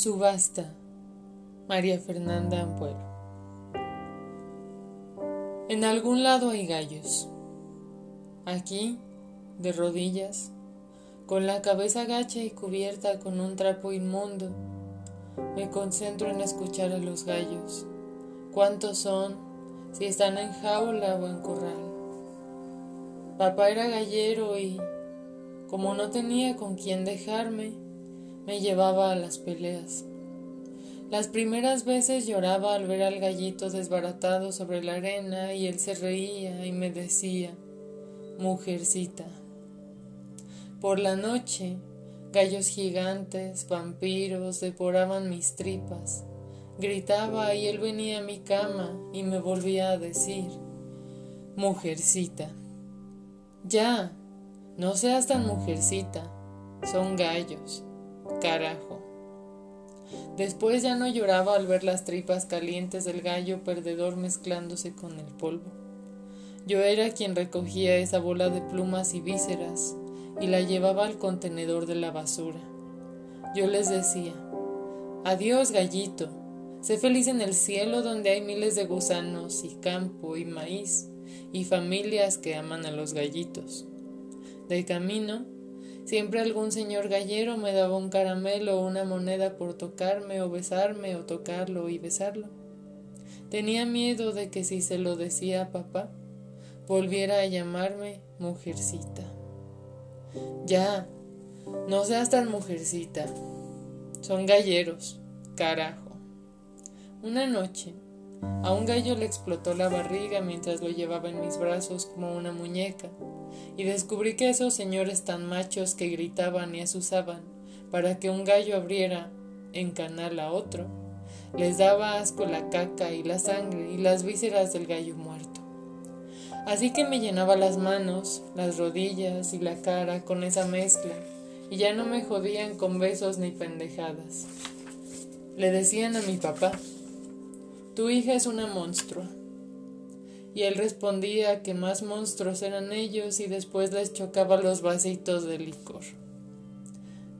Subasta. María Fernanda Ampuero. En algún lado hay gallos. Aquí, de rodillas, con la cabeza gacha y cubierta con un trapo inmundo, me concentro en escuchar a los gallos. ¿Cuántos son? Si están en jaula o en corral. Papá era gallero y, como no tenía con quién dejarme, me llevaba a las peleas. Las primeras veces lloraba al ver al gallito desbaratado sobre la arena y él se reía y me decía, mujercita. Por la noche, gallos gigantes, vampiros, devoraban mis tripas. Gritaba y él venía a mi cama y me volvía a decir, mujercita. Ya, no seas tan mujercita, son gallos carajo. Después ya no lloraba al ver las tripas calientes del gallo perdedor mezclándose con el polvo. Yo era quien recogía esa bola de plumas y vísceras y la llevaba al contenedor de la basura. Yo les decía, adiós gallito, sé feliz en el cielo donde hay miles de gusanos y campo y maíz y familias que aman a los gallitos. De camino Siempre algún señor gallero me daba un caramelo o una moneda por tocarme o besarme o tocarlo y besarlo. Tenía miedo de que si se lo decía a papá, volviera a llamarme mujercita. Ya, no seas tan mujercita. Son galleros, carajo. Una noche, a un gallo le explotó la barriga mientras lo llevaba en mis brazos como una muñeca y descubrí que esos señores tan machos que gritaban y asusaban para que un gallo abriera en canal a otro, les daba asco la caca y la sangre y las vísceras del gallo muerto. Así que me llenaba las manos, las rodillas y la cara con esa mezcla, y ya no me jodían con besos ni pendejadas. Le decían a mi papá, tu hija es una monstrua y él respondía que más monstruos eran ellos y después les chocaba los vasitos de licor.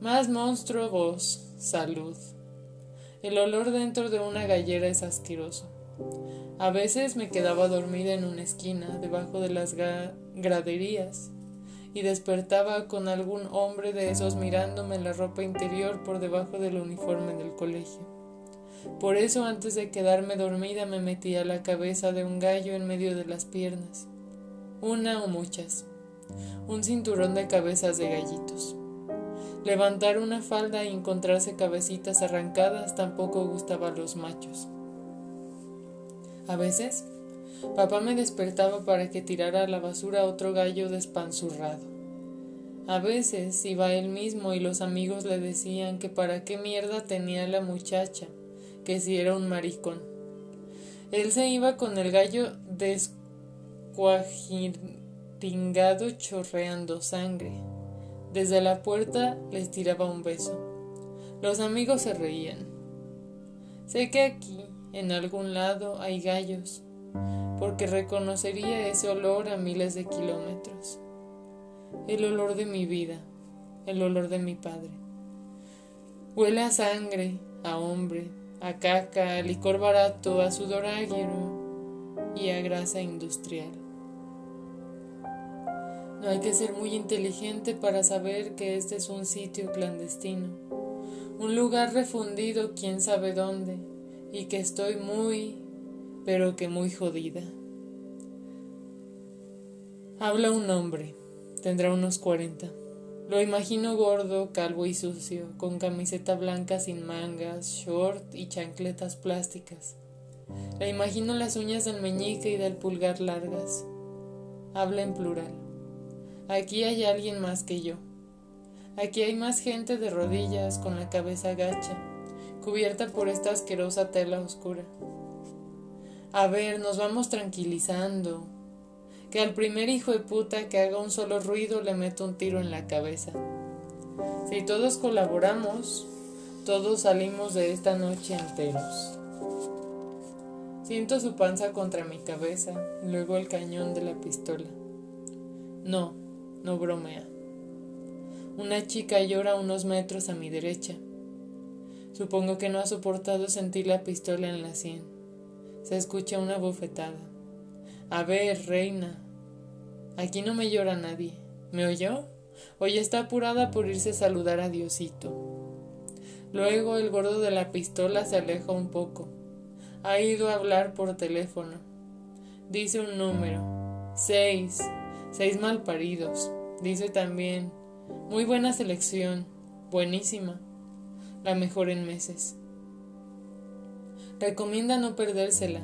Más monstruo vos, salud. El olor dentro de una gallera es asqueroso. A veces me quedaba dormida en una esquina, debajo de las graderías, y despertaba con algún hombre de esos mirándome la ropa interior por debajo del uniforme del colegio. Por eso antes de quedarme dormida me metía la cabeza de un gallo en medio de las piernas. Una o muchas. Un cinturón de cabezas de gallitos. Levantar una falda y encontrarse cabecitas arrancadas tampoco gustaba a los machos. A veces, papá me despertaba para que tirara a la basura otro gallo despanzurrado. A veces iba él mismo y los amigos le decían que para qué mierda tenía la muchacha, que si era un maricón. Él se iba con el gallo descuajiringado chorreando sangre. Desde la puerta les tiraba un beso. Los amigos se reían. Sé que aquí, en algún lado, hay gallos, porque reconocería ese olor a miles de kilómetros. El olor de mi vida, el olor de mi padre. Huele a sangre, a hombre, a caca, a licor barato, a sudor águero y a grasa industrial. No hay que ser muy inteligente para saber que este es un sitio clandestino, un lugar refundido quién sabe dónde, y que estoy muy, pero que muy jodida. Habla un hombre, tendrá unos cuarenta. Lo imagino gordo, calvo y sucio, con camiseta blanca sin mangas, short y chancletas plásticas. Le imagino las uñas del meñique y del pulgar largas. Habla en plural. Aquí hay alguien más que yo. Aquí hay más gente de rodillas, con la cabeza gacha, cubierta por esta asquerosa tela oscura. A ver, nos vamos tranquilizando, que al primer hijo de puta que haga un solo ruido le meto un tiro en la cabeza. Si todos colaboramos, todos salimos de esta noche enteros. Siento su panza contra mi cabeza, luego el cañón de la pistola. No, no bromea. Una chica llora unos metros a mi derecha. Supongo que no ha soportado sentir la pistola en la sien. Se escucha una bofetada. A ver, reina. Aquí no me llora nadie. ¿Me oyó? Hoy está apurada por irse a saludar a Diosito. Luego el gordo de la pistola se aleja un poco. Ha ido a hablar por teléfono. Dice un número. Seis. Seis malparidos. Dice también. Muy buena selección. Buenísima. La mejor en meses. Recomienda no perdérsela.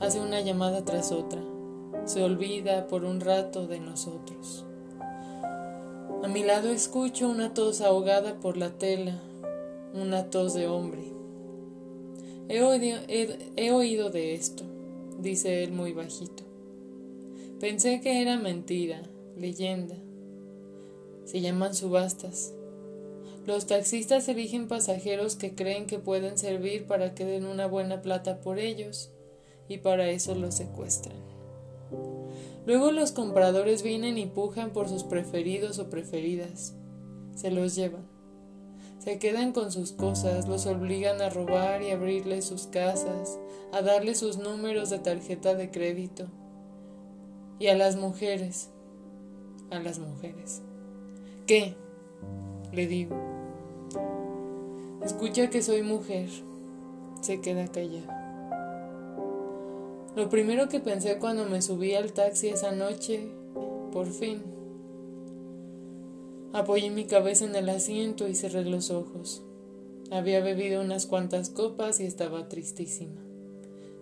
Hace una llamada tras otra. Se olvida por un rato de nosotros. A mi lado escucho una tos ahogada por la tela, una tos de hombre. He oído, he, oído de esto, dice él muy bajito. Pensé que era mentira, leyenda. Se llaman subastas. Los taxistas eligen pasajeros que creen que pueden servir para que den una buena plata por ellos y para eso los secuestran. Luego los compradores vienen y pujan por sus preferidos o preferidas. Se los llevan. Se quedan con sus cosas, los obligan a robar y abrirles sus casas, a darles sus números de tarjeta de crédito. Y a las mujeres, a las mujeres. ¿Qué? Le digo. Escucha que soy mujer. Se queda callado. Lo primero que pensé cuando me subí al taxi esa noche, por fin, apoyé mi cabeza en el asiento y cerré los ojos. Había bebido unas cuantas copas y estaba tristísima.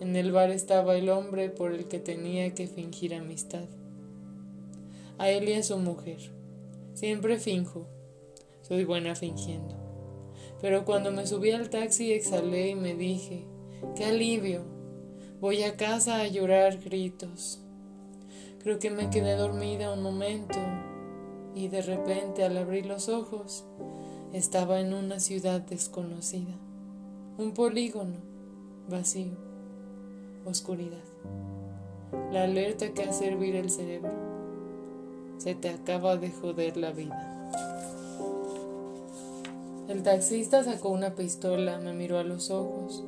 En el bar estaba el hombre por el que tenía que fingir amistad. A él y a su mujer. Siempre finjo. Soy buena fingiendo. Pero cuando me subí al taxi exhalé y me dije, qué alivio, Voy a casa a llorar gritos. Creo que me quedé dormida un momento y de repente al abrir los ojos estaba en una ciudad desconocida, un polígono vacío, oscuridad. La alerta que hace hervir el cerebro. Se te acaba de joder la vida. El taxista sacó una pistola, me miró a los ojos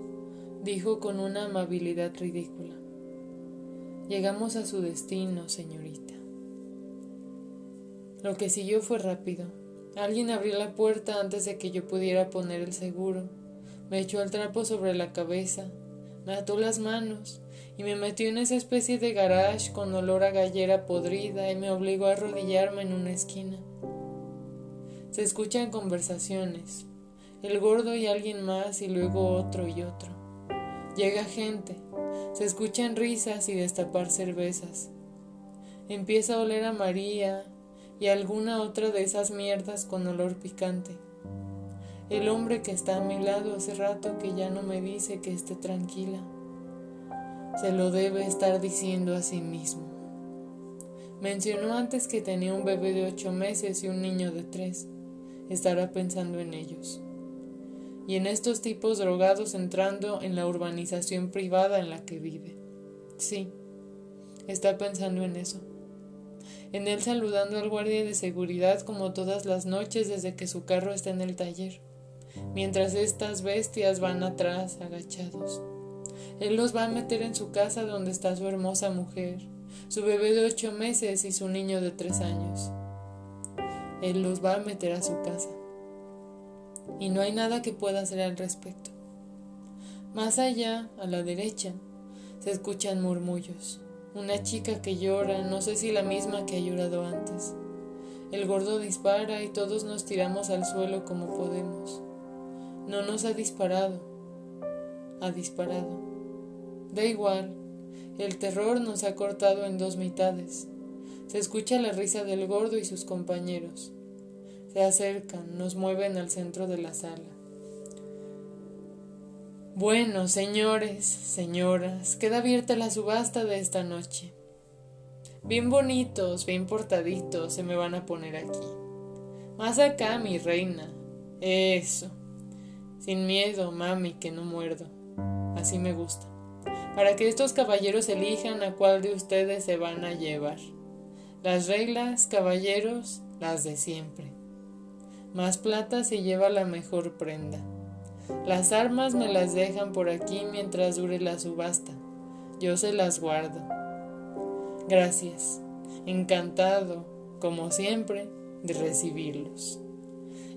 dijo con una amabilidad ridícula. Llegamos a su destino, señorita. Lo que siguió fue rápido. Alguien abrió la puerta antes de que yo pudiera poner el seguro. Me echó el trapo sobre la cabeza, me ató las manos y me metió en esa especie de garage con olor a gallera podrida y me obligó a arrodillarme en una esquina. Se escuchan conversaciones, el gordo y alguien más y luego otro y otro. Llega gente, se escuchan risas y destapar cervezas. Empieza a oler a María y alguna otra de esas mierdas con olor picante. El hombre que está a mi lado hace rato que ya no me dice que esté tranquila. Se lo debe estar diciendo a sí mismo. Mencionó antes que tenía un bebé de ocho meses y un niño de tres. Estará pensando en ellos y en estos tipos drogados entrando en la urbanización privada en la que vive. Sí, está pensando en eso. En él saludando al guardia de seguridad como todas las noches desde que su carro está en el taller, mientras estas bestias van atrás agachados. Él los va a meter en su casa donde está su hermosa mujer, su bebé de ocho meses y su niño de tres años. Él los va a meter a su casa y no hay nada que pueda hacer al respecto. Más allá, a la derecha, se escuchan murmullos. Una chica que llora, no sé si la misma que ha llorado antes. El gordo dispara y todos nos tiramos al suelo como podemos. No nos ha disparado, ha disparado. Da igual, el terror nos ha cortado en dos mitades. Se escucha la risa del gordo y sus compañeros. Se acercan, nos mueven al centro de la sala. Bueno, señores, señoras, queda abierta la subasta de esta noche. Bien bonitos, bien portaditos se me van a poner aquí. Más acá, mi reina. Eso. Sin miedo, mami, que no muerdo. Así me gusta. Para que estos caballeros elijan a cuál de ustedes se van a llevar. Las reglas, caballeros, las de siempre. Más plata se lleva la mejor prenda. Las armas me las dejan por aquí mientras dure la subasta. Yo se las guardo. Gracias. Encantado, como siempre, de recibirlos.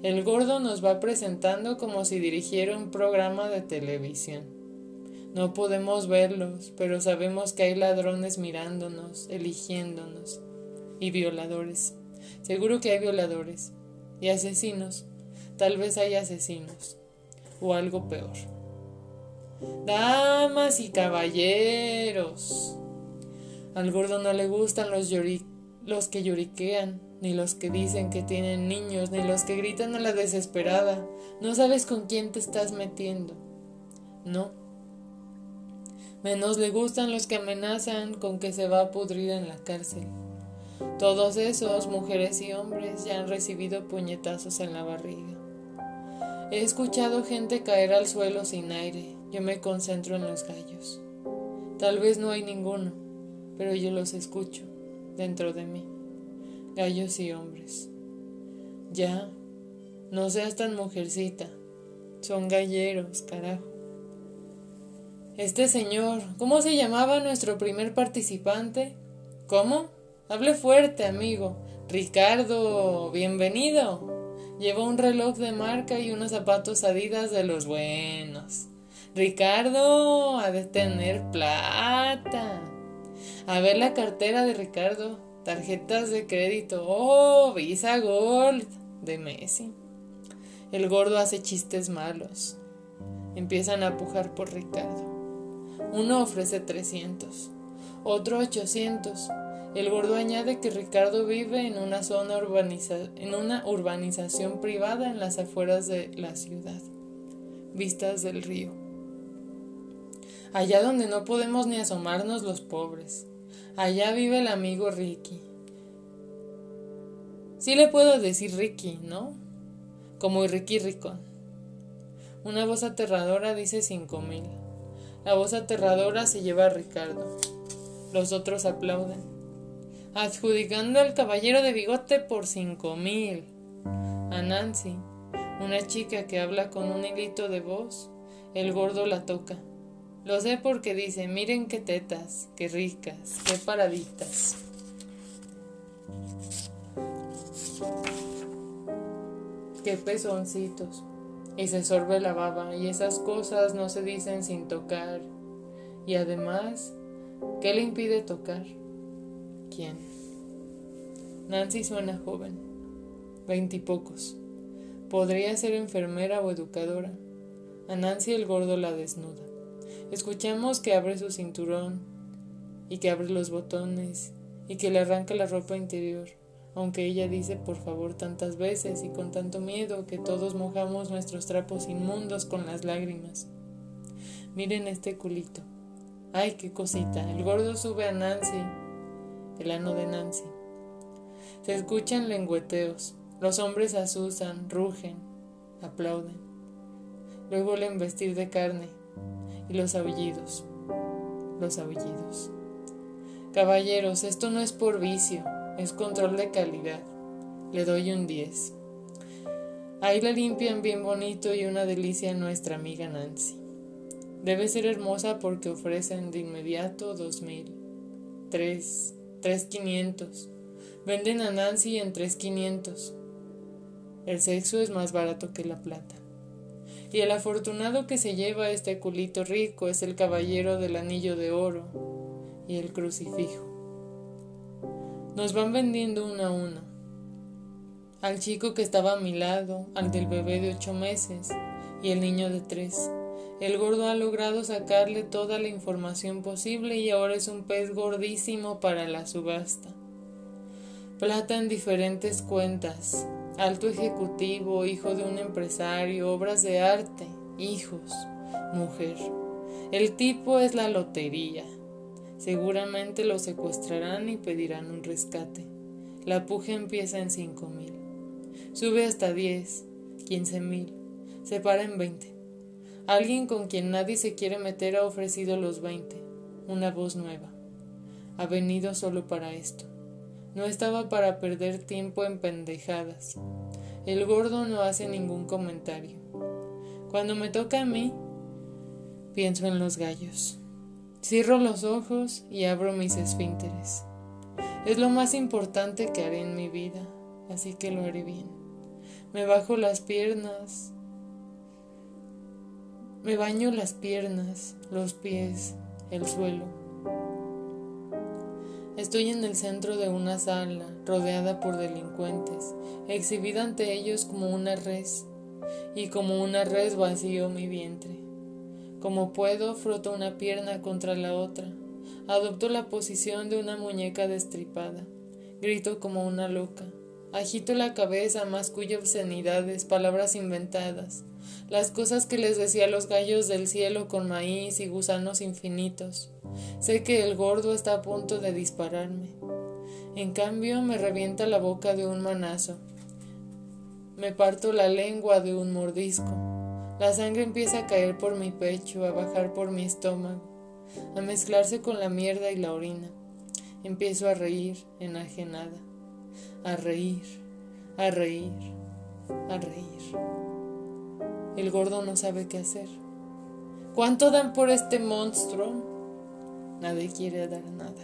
El gordo nos va presentando como si dirigiera un programa de televisión. No podemos verlos, pero sabemos que hay ladrones mirándonos, eligiéndonos, y violadores. Seguro que hay violadores. Y asesinos. Tal vez hay asesinos. O algo peor. Damas y caballeros. Al gordo no le gustan los, los que lloriquean, ni los que dicen que tienen niños, ni los que gritan a la desesperada. No sabes con quién te estás metiendo. No. Menos le gustan los que amenazan con que se va a pudrir en la cárcel. Todos esos, mujeres y hombres, ya han recibido puñetazos en la barriga. He escuchado gente caer al suelo sin aire. Yo me concentro en los gallos. Tal vez no hay ninguno, pero yo los escucho dentro de mí. Gallos y hombres. Ya, no seas tan mujercita. Son galleros, carajo. Este señor, ¿cómo se llamaba nuestro primer participante? ¿Cómo? Hable fuerte, amigo. Ricardo, bienvenido. Lleva un reloj de marca y unos zapatos adidas de los buenos. Ricardo, ha de tener plata. A ver la cartera de Ricardo. Tarjetas de crédito. Oh, Visa Gold de Messi. El gordo hace chistes malos. Empiezan a pujar por Ricardo. Uno ofrece 300, otro 800 el gordo añade que Ricardo vive en una zona en una urbanización privada en las afueras de la ciudad, vistas del río. Allá donde no podemos ni asomarnos los pobres. Allá vive el amigo Ricky. Sí le puedo decir Ricky, ¿no? Como Ricky Ricón. Una voz aterradora dice cinco mil. La voz aterradora se lleva a Ricardo. Los otros aplauden adjudicando al caballero de bigote por cinco mil. A Nancy, una chica que habla con un hilito de voz, el gordo la toca. Lo sé porque dice, miren qué tetas, qué ricas, qué paraditas. Qué pezoncitos. Y se sorbe la baba, y esas cosas no se dicen sin tocar. Y además, ¿qué le impide tocar? ¿Quién? Nancy suena joven, veintipocos. Podría ser enfermera o educadora. A Nancy el gordo la desnuda. Escuchamos que abre su cinturón y que abre los botones y que le arranca la ropa interior, aunque ella dice por favor tantas veces y con tanto miedo que todos mojamos nuestros trapos inmundos con las lágrimas. Miren este culito. Ay, qué cosita. El gordo sube a Nancy el ano de Nancy. Se escuchan lengüeteos. Los hombres asustan, rugen, aplauden. Luego el embestir de carne y los aullidos. Los aullidos. Caballeros, esto no es por vicio, es control de calidad. Le doy un 10. Ahí la limpian bien bonito y una delicia nuestra amiga Nancy. Debe ser hermosa porque ofrecen de inmediato dos mil, tres, tres quinientos. Venden a Nancy en tres quinientos. El sexo es más barato que la plata. Y el afortunado que se lleva este culito rico es el caballero del anillo de oro y el crucifijo. Nos van vendiendo uno a uno. Al chico que estaba a mi lado, al del bebé de ocho meses y el niño de tres. El gordo ha logrado sacarle toda la información posible y ahora es un pez gordísimo para la subasta. Plata en diferentes cuentas, alto ejecutivo, hijo de un empresario, obras de arte, hijos, mujer. El tipo es la lotería. Seguramente lo secuestrarán y pedirán un rescate. La puja empieza en cinco mil. Sube hasta diez, quince mil. Se para en veinte. Alguien con quien nadie se quiere meter ha ofrecido los veinte, una voz nueva. Ha venido solo para esto. No estaba para perder tiempo en pendejadas. El gordo no hace ningún comentario. Cuando me toca a mí, pienso en los gallos. Cierro los ojos y abro mis esfínteres. Es lo más importante que haré en mi vida, así que lo haré bien. Me bajo las piernas, me baño las piernas, los pies, el suelo. Estoy en el centro de una sala, rodeada por delincuentes, exhibida ante ellos como una res, y como una res vacío mi vientre. Como puedo, froto una pierna contra la otra, adopto la posición de una muñeca destripada, grito como una loca, agito la cabeza, mascullo obscenidades, palabras inventadas, las cosas que les decía los gallos del cielo con maíz y gusanos infinitos. Sé que el gordo está a punto de dispararme. En cambio, me revienta la boca de un manazo. Me parto la lengua de un mordisco. La sangre empieza a caer por mi pecho, a bajar por mi estómago, a mezclarse con la mierda y la orina. Empiezo a reír, enajenada. A reír, a reír, a reír. El gordo no sabe qué hacer. ¿Cuánto dan por este monstruo? Nadie quiere dar nada.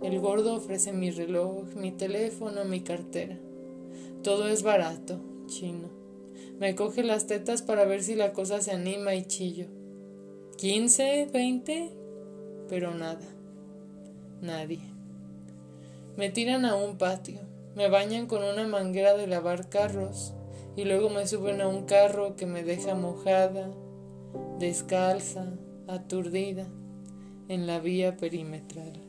El gordo ofrece mi reloj, mi teléfono, mi cartera. Todo es barato, chino. Me coge las tetas para ver si la cosa se anima y chillo. ¿Quince? ¿Veinte? Pero nada. Nadie. Me tiran a un patio. Me bañan con una manguera de lavar carros y luego me suben a un carro que me deja mojada, descalza, aturdida en la vía perimetral.